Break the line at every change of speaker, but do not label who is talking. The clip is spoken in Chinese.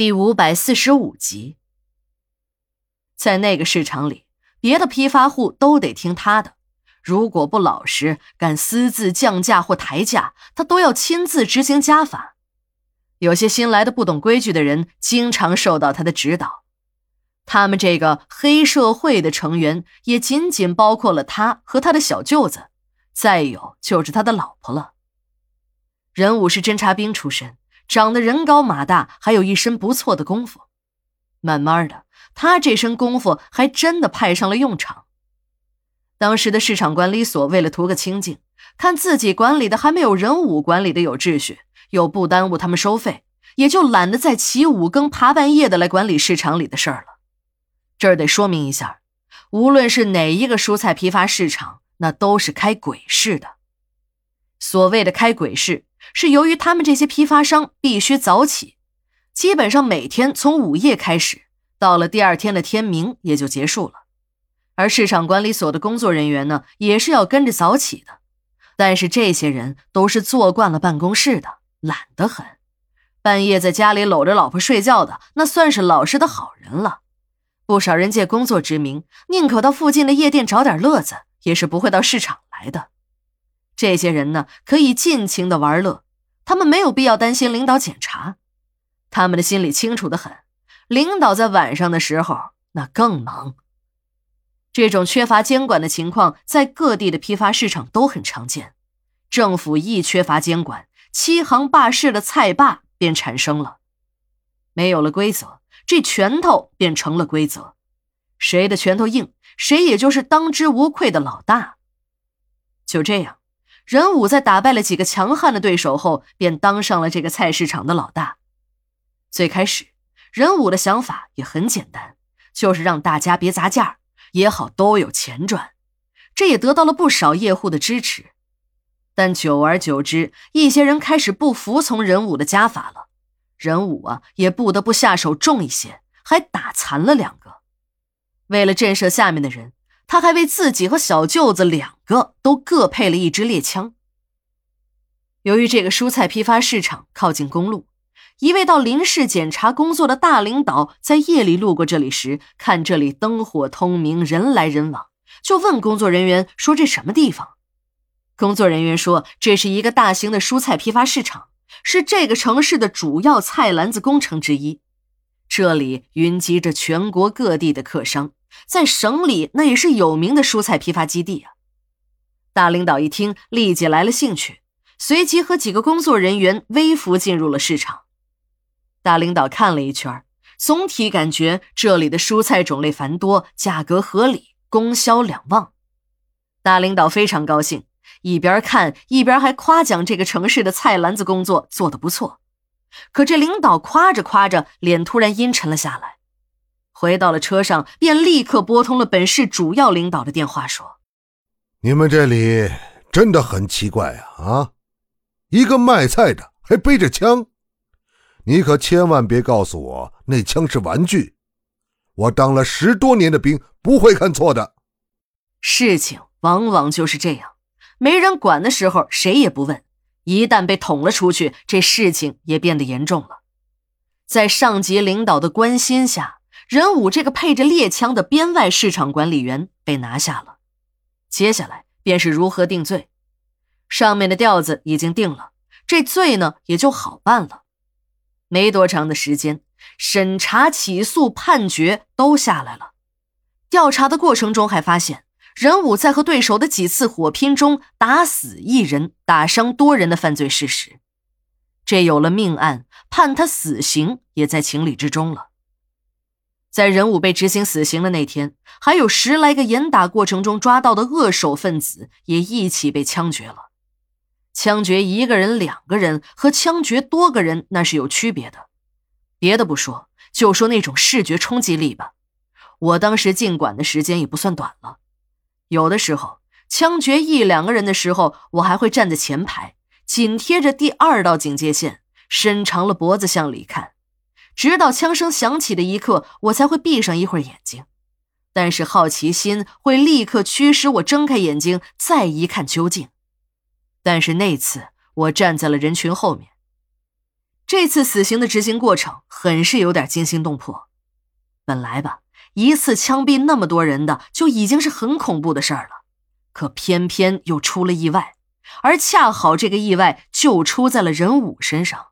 第五百四十五集，在那个市场里，别的批发户都得听他的，如果不老实，敢私自降价或抬价，他都要亲自执行家法。有些新来的不懂规矩的人，经常受到他的指导。他们这个黑社会的成员，也仅仅包括了他和他的小舅子，再有就是他的老婆了。任武是侦察兵出身。长得人高马大，还有一身不错的功夫。慢慢的，他这身功夫还真的派上了用场。当时的市场管理所为了图个清静，看自己管理的还没有人武管理的有秩序，又不耽误他们收费，也就懒得再起五更爬半夜的来管理市场里的事儿了。这儿得说明一下，无论是哪一个蔬菜批发市场，那都是开鬼市的。所谓的开鬼市。是由于他们这些批发商必须早起，基本上每天从午夜开始，到了第二天的天明也就结束了。而市场管理所的工作人员呢，也是要跟着早起的。但是这些人都是坐惯了办公室的，懒得很，半夜在家里搂着老婆睡觉的，那算是老实的好人了。不少人借工作之名，宁可到附近的夜店找点乐子，也是不会到市场来的。这些人呢，可以尽情的玩乐，他们没有必要担心领导检查，他们的心里清楚的很。领导在晚上的时候那更忙。这种缺乏监管的情况，在各地的批发市场都很常见。政府一缺乏监管，欺行霸市的菜霸便产生了。没有了规则，这拳头便成了规则，谁的拳头硬，谁也就是当之无愧的老大。就这样。任武在打败了几个强悍的对手后，便当上了这个菜市场的老大。最开始，任武的想法也很简单，就是让大家别砸价，也好都有钱赚。这也得到了不少业户的支持。但久而久之，一些人开始不服从任武的家法了。任武啊，也不得不下手重一些，还打残了两个。为了震慑下面的人。他还为自己和小舅子两个都各配了一支猎枪。由于这个蔬菜批发市场靠近公路，一位到临市检查工作的大领导在夜里路过这里时，看这里灯火通明，人来人往，就问工作人员说：“这什么地方？”工作人员说：“这是一个大型的蔬菜批发市场，是这个城市的主要菜篮子工程之一。这里云集着全国各地的客商。”在省里，那也是有名的蔬菜批发基地啊！大领导一听，立即来了兴趣，随即和几个工作人员微服进入了市场。大领导看了一圈，总体感觉这里的蔬菜种类繁多，价格合理，供销两旺。大领导非常高兴，一边看一边还夸奖这个城市的菜篮子工作做得不错。可这领导夸着夸着，脸突然阴沉了下来。回到了车上，便立刻拨通了本市主要领导的电话，说：“
你们这里真的很奇怪啊！啊，一个卖菜的还背着枪，你可千万别告诉我那枪是玩具。我当了十多年的兵，不会看错的。
事情往往就是这样，没人管的时候，谁也不问；一旦被捅了出去，这事情也变得严重了。在上级领导的关心下。”任武这个配着猎枪的编外市场管理员被拿下了，接下来便是如何定罪。上面的调子已经定了，这罪呢也就好办了。没多长的时间，审查、起诉、判决都下来了。调查的过程中还发现，任武在和对手的几次火拼中打死一人、打伤多人的犯罪事实。这有了命案，判他死刑也在情理之中了。在任武被执行死刑的那天，还有十来个严打过程中抓到的恶手分子也一起被枪决了。枪决一个人、两个人和枪决多个人那是有区别的。别的不说，就说那种视觉冲击力吧。我当时进馆的时间也不算短了，有的时候枪决一两个人的时候，我还会站在前排，紧贴着第二道警戒线，伸长了脖子向里看。直到枪声响起的一刻，我才会闭上一会儿眼睛，但是好奇心会立刻驱使我睁开眼睛，再一看究竟。但是那次我站在了人群后面，这次死刑的执行过程很是有点惊心动魄。本来吧，一次枪毙那么多人的就已经是很恐怖的事儿了，可偏偏又出了意外，而恰好这个意外就出在了任武身上。